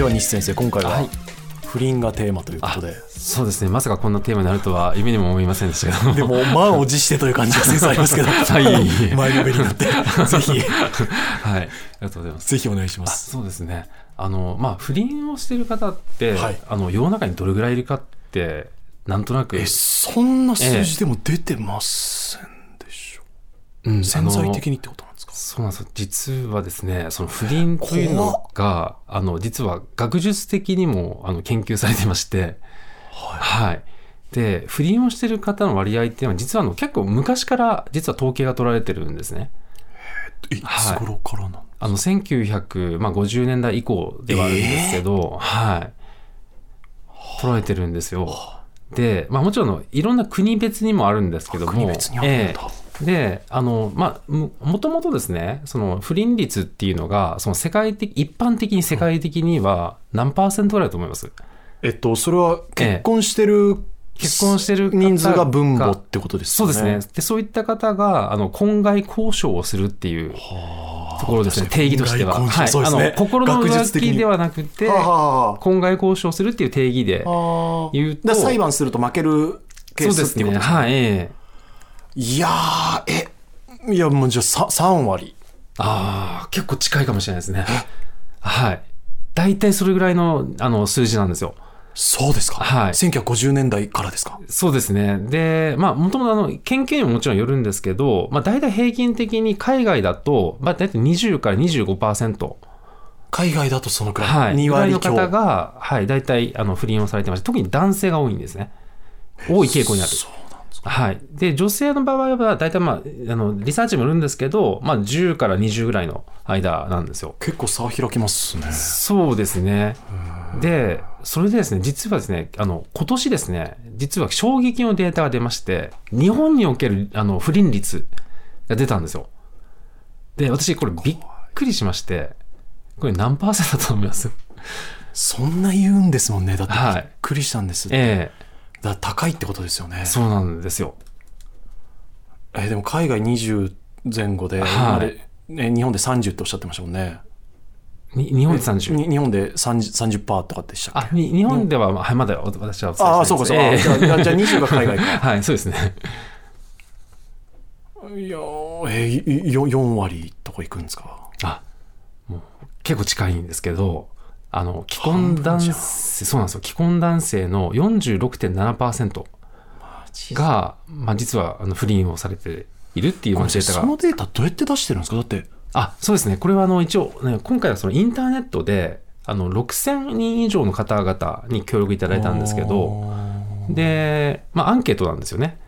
では西先生今回ははい不倫がテーマということで、そうですね。まさかこんなテーマになるとは夢にも思いませんでしたけど。でも満を持してという感じが先生ありますけど。はい。前のめりになって。ぜひ。はい。ありがとうございます。ぜひお願いしまあすそうですね。あのまあ不倫をしてる方って、はい。あの世の中にどれぐらいいるかってなんとなく。えそんな数字でも出てませんでしょ、う。ん潜在的にってこと？か？そうなんですよ。実はですねその不倫というのがあの実は学術的にもあの研究されてまして。はい、で不倫をしてる方の割合っていうのは実はあの結構昔から実は統計が取られてるんですね。えいつ頃からなん、あの1950年代以降ではあるんですけど、はい。取られてるんですよ。で、まあ、もちろんいろんな国別にもあるんですけども。国別にあるんだ、ええであの、まあ、ももともとですねその不倫率っていうのがその世界的一般的に世界的には何パーセントぐらいだと思います？えっとそれは結婚してる、結婚してる方人数が分母ってことですそうですね。でそういった方があの婚外交渉をするっていうところですね。定義としては、はい、あの心の浮気ではなくて婚外交渉するっていう定義で言うと裁判すると負けるケースっていうことですね。はい、ええ。いやーえいやもうじゃあさ3割ああ結構近いかもしれないですねはい大体それぐらいのあの数字なんですよそうですか、はい1950年代からですかそうですね。で、まあ、もともとあの、研究にももちろんよるんですけど、まあ、大体平均的に海外だと、まあ、大体20から25%。海外だとそのくらい、はい。2ぐらいの割強方が、はい、大体、あの、不倫をされてまして、特に男性が多いんですね。多い傾向にある。そうですか。はい。で、女性の場合は、大体まあ、あの、リサーチもよるんですけど、まあ、10から20ぐらいの間なんですよ。結構差開きますね。そうですね。で、それでですね、実はですね、あの、今年ですね、実は衝撃のデータが出まして、日本におけるあの不倫率が出たんですよ。で、私、これびっくりしまして、これ何パーセントだと思います？そんな言うんですもんね。だってびはいっくりしたんです、えだから高いってことですよね。えそうなんですよ。えでも海外20前後で、はい。今までね、日本で30っておっしゃってましたもんね。に日本で30。に日本で 30%, 30%とかでしたっあ、けに日本では、まい、まだ私はああそうかそうか、ええ。じゃあじゃあじゃあ20が海外か。はい、そうですね。いやーえー、いよ4割とかいくんですか？あ、もう結構近いんですけど、あの、既婚男性、そうなんですよ。既婚男性の46.7%が、まあ実はあの不倫をされているっていうまあデータが。そのデータどうやって出してるんですか？だってあ、そうですね。これはあの一応、ね、今回はそのインターネットで、あの、6000人以上の方々に協力いただいたんですけど、で、まあアンケートなんですよね。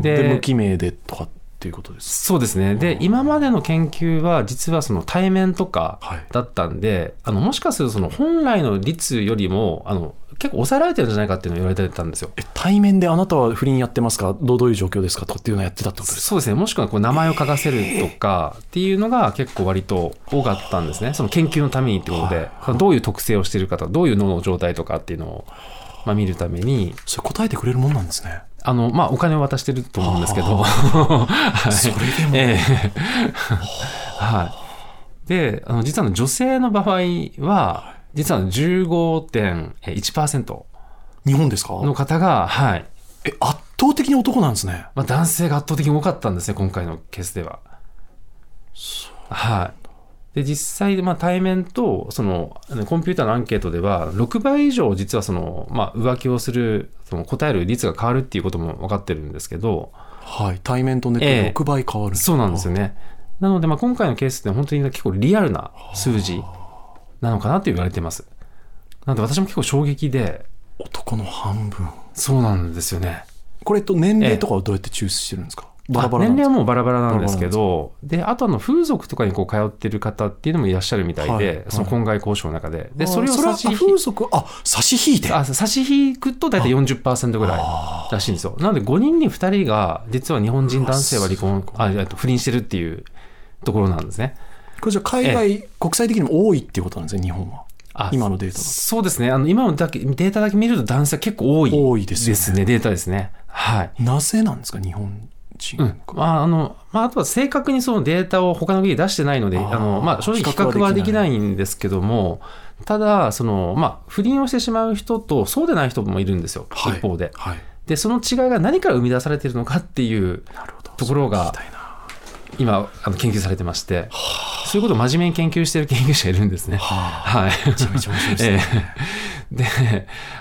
でで無記名でとかっていうことです。そうですね。で、今までの研究は実はその対面とかはい。だったんで、あの、もしかするとその本来の率よりも、あの、結構抑えられてるんじゃないかっていうのを言われてたんですよ。え対面であなたは不倫やってますか？どうどういう状況ですか？とかっていうのをやってたってことですか？そうですね。もしくはこう名前を書かせるとかっていうのが結構割と多かったんですね。その研究のためにってことで、どういう特性をしているかとか、どういう脳の状態とかっていうのを、まあ、見るために、それ答えてくれるもんなんですねあの、まあ、お金を渡してると思うんですけど、はい。それでも、ええ。はい。で、あの、実は女性の場合は、実は15.1%日本ですか？の方が、はい。え圧倒的に男なんですね。まあ、男性が圧倒的に多かったんですね、今回のケースでは。はい。で、実際、まあ、対面と、その、コンピューターのアンケートでは、6倍以上、実はその、まあ、浮気をする、その答える率が変わるっていうことも分かってるんですけど、はい対面とネットええで6倍変わる、そうなんですよね。なので、まあ、今回のケースって本当に結構リアルな数字なのかなと言われてます。なので、私も結構衝撃で、男の半分そうなんですよね。これと年齢とかはどうやって抽出してるんですか、バラバラあ年齢はもうバラバラなんですけど、で、あとあの、風俗とかにこう通ってる方っていうのもいらっしゃるみたいで、はいその婚外交渉の中で。で、あそれを差し引風俗あ差し引いてあ差し引くと大体40%ぐらいらしいんですよ。なので5人に2人が実は日本人男性は離婚、あ、えっと不倫してるっていうところなんですね。これじゃあ海外、国際的にも多いっていうことなんですね日本はあ今のデータそうですね。あの、今のだけデータだけ見ると男性は結構多い多いですよねね。データですね。はい。なぜなんですか日本人うん。まああのまあ、あとは正確にそのデータを他の国で出してないので、あのまあ、正直比較はできないんですけども、ただその、まあ、不倫をしてしまう人とそうでない人もいるんですよ、はい。一方で。はい。で、その違いが何から生み出されているのかっていうところが今あの研究されてまして、そういうことを真面目に研究している研究者がいるんですね。はあ。はい。めちゃめちゃ面白いですね、ええで、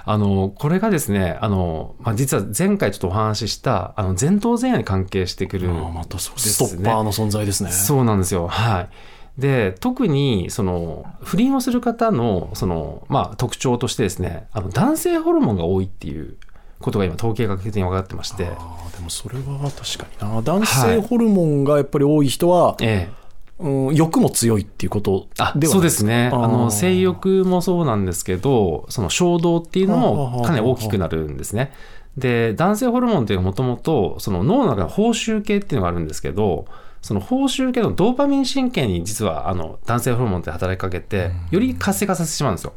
あの、これがですね、あの、まあ、実は前回ちょっとお話しした、あの、前頭前野に関係してくる。ああまたそうですねストッパーの存在ですねそうなんですよ。はい。で、特に、その、不倫をする方の、その、まあ、特徴としてですね、あの、男性ホルモンが多いっていうことが今、統計学的に分かってまして、ああでもそれは確かにな男性ホルモンがやっぱり多い人は、ええ。うん、欲も強いっていうことではそうですね。あの性欲もそうなんですけどその衝動っていうのもかなり大きくなるんですね。で男性ホルモンっていうのはもともとその脳の中の報酬系っていうのがあるんですけどその報酬系のドーパミン神経に実はあの男性ホルモンって働きかけてより活性化させてしまうんですよ。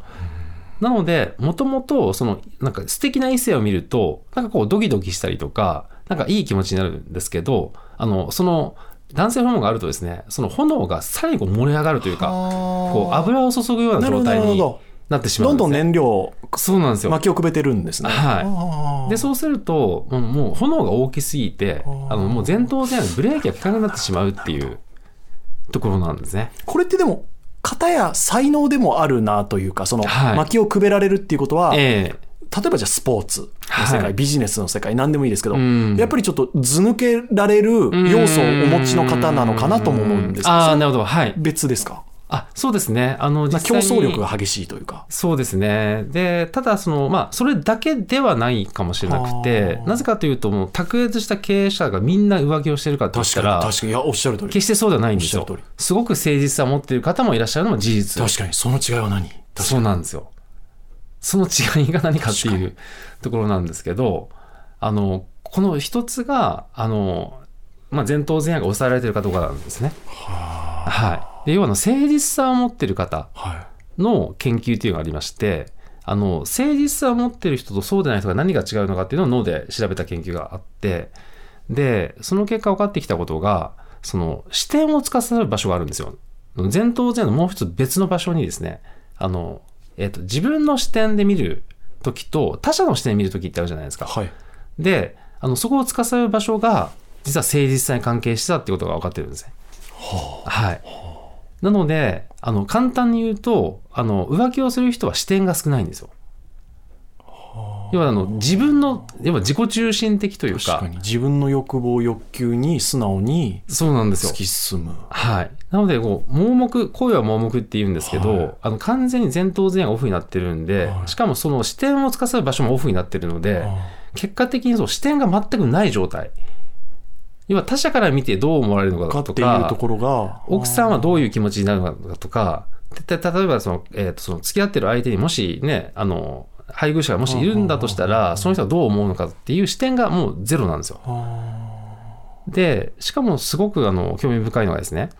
なので、もともと、その、なんか素敵な異性を見ると、なんかこうドキドキしたりとか、なんかいい気持ちになるんですけど、あの、その、男性ホルモンがあるとですね、その炎がさらにこう燃え上がるというか、こう油を注ぐような状態にるほどなってしまうんです、ね。どんどん燃料そうなんですよ。巻きをくべてるんですね。はい。で、そうすると、もう炎が大きすぎて、あ。の、もう前頭前ブレーキが効かなくなってしまうっていう ところなんですね。これってでも型や才能でもあるなというかそのはい。巻きをくべられるっていうことは、ええ例えばじゃあスポーツの世界、はいビジネスの世界何でもいいですけど、うんやっぱりちょっと図抜けられる要素をお持ちの方なのかなとも思うんですあなるほど。はい。別ですか？あ、そうですね。あの、まあ競争力が激しいというかそうですね。で、ただ、その、まあ、それだけではないかもしれなくてなぜかというと、もう、卓越した経営者がみんな浮気をしてるかって言っ確かにたら、確かにいやおっしゃる通り決してそうではないんですよ。すごく誠実さを持っている方もいらっしゃるのも事実。確かにその違いは何？そうになんですよ。その違いが何かっていうところなんですけど、あの、この一つが、あの、まあ、前頭前野が抑えられているかどうかなんですね。はい。で要はあの誠実さを持っている方はいの研究っていうのがありまして、あの、誠実さを持っている人とそうでない人が何が違うのかっていうのを脳で調べた研究があって、で、その結果分かってきたことが、その視点を司る場所があるんですよ。前頭前のもう一つ別の場所にですね、あの、えっ、と、自分の視点で見るときと他者の視点で見るときってあるじゃないですか。はいで、あの、そこを司る場所が、実は誠実さに関係してたってことが分かってるんですね。はい。なので、あの、簡単に言うと、あの、浮気をする人は視点が少ないんですよ。要は、あの、自分の、要は自己中心的というか、確かに自分の欲望欲求に素直にそうなんですよ突。き進むはい。なので、こう、盲目、恋は盲目って言うんですけど、はい。あの、完全に前頭前野がオフになってるんで、はい。しかもその視点を司る場所もオフになってるので、結果的にそう視点が全くない状態。要は他者から見てどう思われるのかかとっていうとか、ころが奥さんはどういう気持ちになるのかとか、例えばその、えーとその付き合ってる相手にもしね、あの、配偶者がもしいるんだとしたら、その人はどう思うのかっていう視点がもうゼロなんですよ。で、しかもすごくあの興味深いのがですね、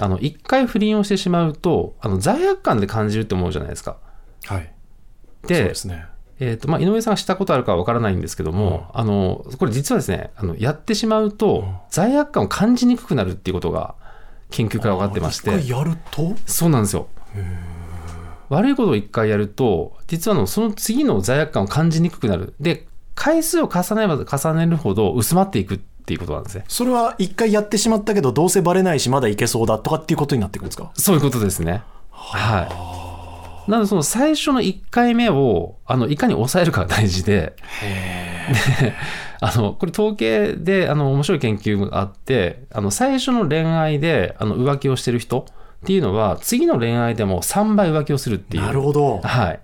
あの、一回不倫をしてしまうと、あの、罪悪感で感じるって思うじゃないですか。はい。そうでで、すね。えっ、と、まあ、井上さんがしたことあるかはわからないんですけども、あの、これ実はですね、あの、やってしまうと、罪悪感を感じにくくなるっていうことが、研究から分かってまして、一回やると？そうなんですよ。悪いことを一回やると、実はあのその次の罪悪感を感じにくくなる。で、回数を重ねれば重ねるほど薄まっていくっていうことなんですね。それは一回やってしまったけどどうせバレないしまだいけそうだとかっていうことになっていくんですか？そういうことですね。はい。なので、その最初の1回目を、あの、いかに抑えるかが大事で、であの、これ統計で、あの、面白い研究があって、あの、最初の恋愛で、あの、浮気をしてる人っていうのは、次の恋愛でも3倍浮気をするっていう。なるほどはい。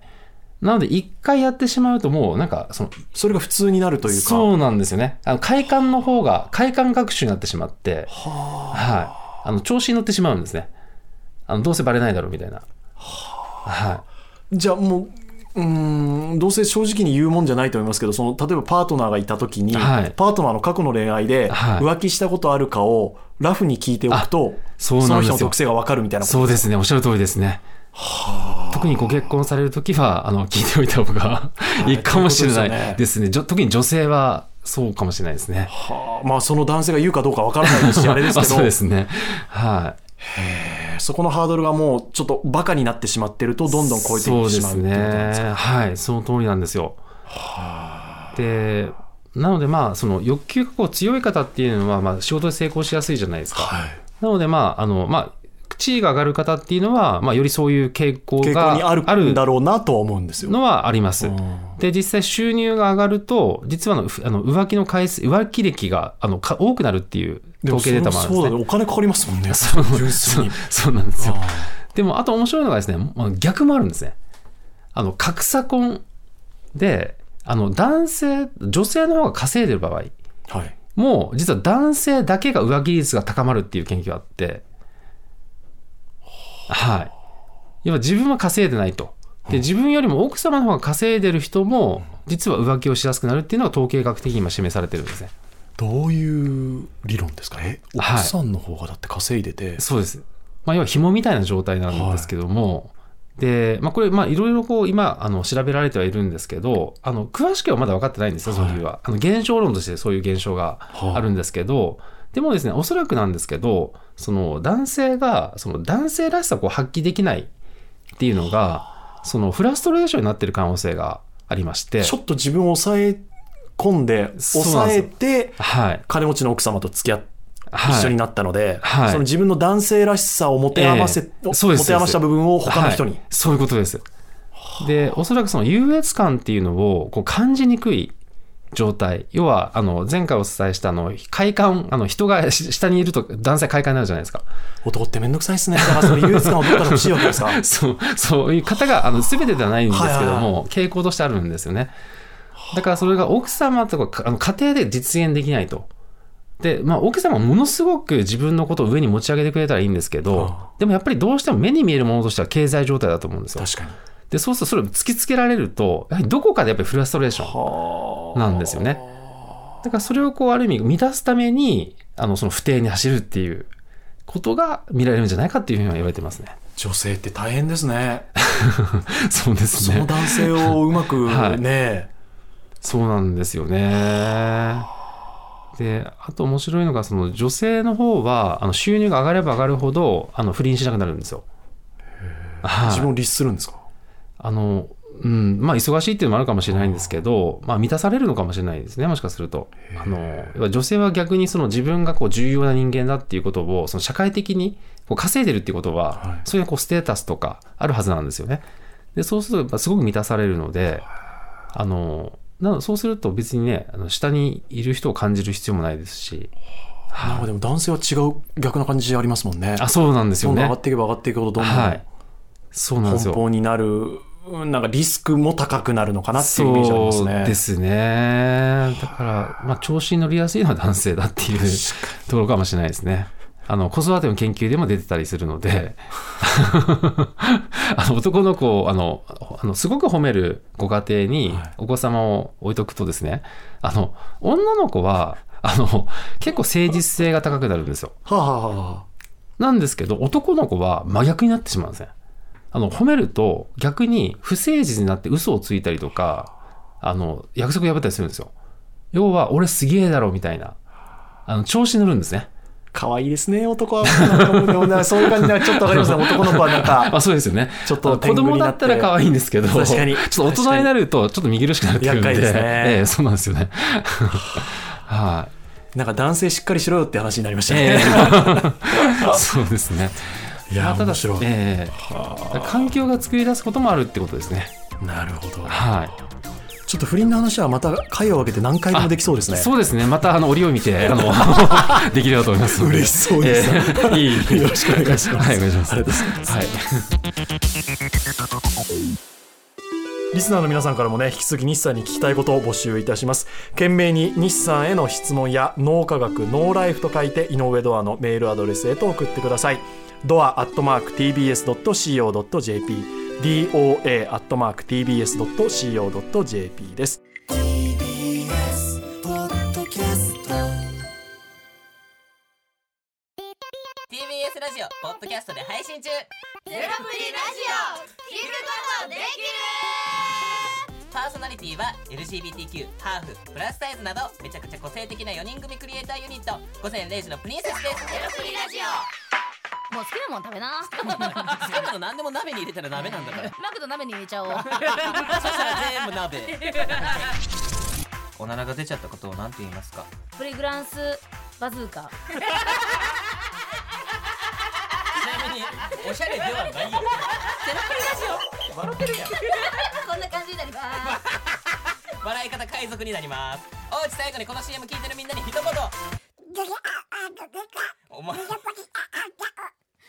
なので、1回やってしまうと、もう、なんか、その、それが普通になるというかそうなんですよね。あの、快感の方が、快感学習になってしまって、ははい。あの、調子に乗ってしまうんですね。あの、どうせバレないだろうみたいな。はあじゃあもううーんどうせ正直に言うもんじゃないと思いますけどその例えばパートナーがいた時に、はいパートナーの過去の恋愛ではい浮気したことあるかをラフに聞いておくと、そうなんですよの人の特性が分かるみたいい。なことそうですね。おっしゃる通りですね。特にご結婚されるときは、あの、聞いておいた方がいいかもしれないですよね特に女性は、そうかもしれないですね。はあ、まあその男性が言うかどうかわからないですし、あれですまあけど、そうですね。はい。そこのハードルがもうちょっとバカになってしまってると、どんどん超えていってしまううですか？ね。はい、その通りなんですよ。で、なのでまあ、その欲求がこう強い方っていうのは、まあ仕事で成功しやすいじゃないですか。はい。なのでまあ、あの、まあ、地位が上がる方っていうのは、まあ、よりそういう傾向がにあるあるんだろうなとは思うんですよ。のはあります。うんで、実際収入が上がると、実はあのふあの浮気の回数、浮気歴があのか多くなるっていう統計データもあるんですね。そうだね。お金かかりますもんね。そう。そうなんですよ。あでも、あと面白いのがですね、まあ逆もあるんですね。あの、格差婚で、あの、男性、女性の方が稼いでる場合、あはい。もう、実は男性だけが浮気率が高まるっていう研究があって、はい。要は自分は稼いでないと。で、自分よりも奥様の方が稼いでる人も、実は浮気をしやすくなるっていうのが統計学的に今示されてるんですね。どういう理論ですか？えはい奥さんの方がだって稼いでて、そうです。まあ、要は紐みたいな状態なんですけども、で、まあ、これ、まあ、いろいろこう、今、あの、調べられてはいるんですけど、あの、詳しくはまだ分かってないんですよ、そのは。あの、現象論としてそういう現象があるんですけど、でもですね、おそらくなんですけど、その、男性が、その、男性らしさを発揮できないっていうのが、その、フラストレーションになってる可能性がありまして、ちょっと自分を抑え込んで、抑えて、はい。金持ちの奥様と付き合って、はい一緒になったので、はい。その自分の男性らしさを持て余せ、ええ。そうです持て余した部分を他の人に。はい。そういうことです。で、おそらくその優越感っていうのをこう感じにくい状態。要は、あの、前回お伝えしたあの、快感、あの、人がし下にいると男性快感になるじゃないですか。男ってめんどくさいっすね。だからその優越感をどっかで欲しいわけですか？そう、そういう方が、あの、すべてではないんですけどはいはいも、傾向としてあるんですよね。だからそれが奥様とか、かあの家庭で実現できないと。で、まあ、奥様はものすごく自分のことを上に持ち上げてくれたらいいんですけどあ、でもやっぱりどうしても目に見えるものとしては経済状態だと思うんですよ。確かに。で、そうするとそれを突きつけられると、やはりどこかでやっぱりフラストレーションはなんですよね。だからそれをこうある意味満たすために、あの、その不定に走るっていうことが見られるんじゃないかっていうふうには言われてますね。女性って大変ですね。そうですね。その男性をうまく はいね、そうなんですよね。で、あと面白いのが、その女性の方は、あの収入が上がれば上がるほど、あの不倫しなくなるんですよ。はい自分を律するんですか？あの、うん、まあ忙しいっていうのもあるかもしれないんですけど、まあ満たされるのかもしれないですね、もしかすると。あの、女性は逆にその自分がこう重要な人間だっていうことを、その社会的にこう稼いでるっていうことは、はいそういうこうステータスとかあるはずなんですよね。で、そうするとやっぱすごく満たされるので、あの、なのそうすると別にね、あの下にいる人を感じる必要もないですし、なんかでも男性は違う逆な感じありますもんね。あ、そうなんですよねどんどん上が。っていけば上がっていくほどどんどんはい。そうなんですよ。奔放になる、うんなんかリスクも高くなるのかなっていうイメージありますね。そうですね。だから、まあ、調子に乗りやすいのは男性だっていうところかもしれないですね。あの、子育ての研究でも出てたりするので、あの男の子を、あの、あのすごく褒めるご家庭にはいお子様を置いとくとですね、あの、女の子は、あの、結構誠実性が高くなるんですよ。はあ、なんですけど、男の子は真逆になってしまうんですね。あの、褒めると逆に不誠実になって嘘をついたりとか、あの、約束破ったりするんですよ。要は、俺すげえだろみたいな。あの、調子に乗るんですね。可愛いですね、男は。そういう感じで、ちょっとわかりますね。男の子はなんか、あそうですよね。ちょっと子供だったら可愛いんですけど、確かにちょっと大人になるとちょっと見苦しくなってくるんで、厄介ですねええそうなんですよね。はい、なんか男性しっかりしろよって話になりましたえね。え そうですね。いやまあただええ環境が作り出すこともあるってことですね。なるほど。はい。ちょっと不倫の話はまた回を分けて何回でもできそうですね。そうですね。また、あの、折を見て、あの、できればと思います。嬉しそうですええいい。よろしくお願いしますはい、お願いします。ありがとうございますはい。リスナーの皆さんからもね、引き続き日産に聞きたいことを募集いたします。懸命に日産への質問や脳科学、ノーライフと書いて、井上ドアのメールアドレスへと送ってください。ドアアットマーク tbs.co.jp、doa アットマーク tbs.co.jp です。TBS ポッドキャスト TBS ラジオポッドキャストで配信中。ゼロプリラジオ聞くことできる。パパーソナリティは LGBTQ ハーフプラスサイズなどめちゃくちゃ個性的な4人組クリエイターユニット。午前0時のプリンセスです。ゼロプリラジオもう好きなもん食べな。好きなの何でも鍋に入れたら鍋なんだから。マクド鍋に入れちゃおう。そしたら全部鍋。おならが出ちゃったことを何て言いますか？プリグランスバズーカ。ちなみにおしゃれではないよ。ゼロプリラジオ。笑ってるやん。こんな感じになります。笑い方海賊になります。おうち最後にこの CM 聞いてるみんなに一言。お前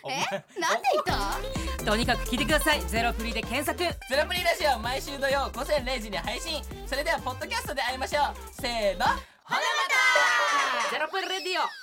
お前なんで言ったとにかく聞いてください。ゼロプリで検索。ゼロプリラジオ毎週土曜午前0時に配信。それではポッドキャストで会いましょう。せーの。ほなまた。ゼロプリレディオ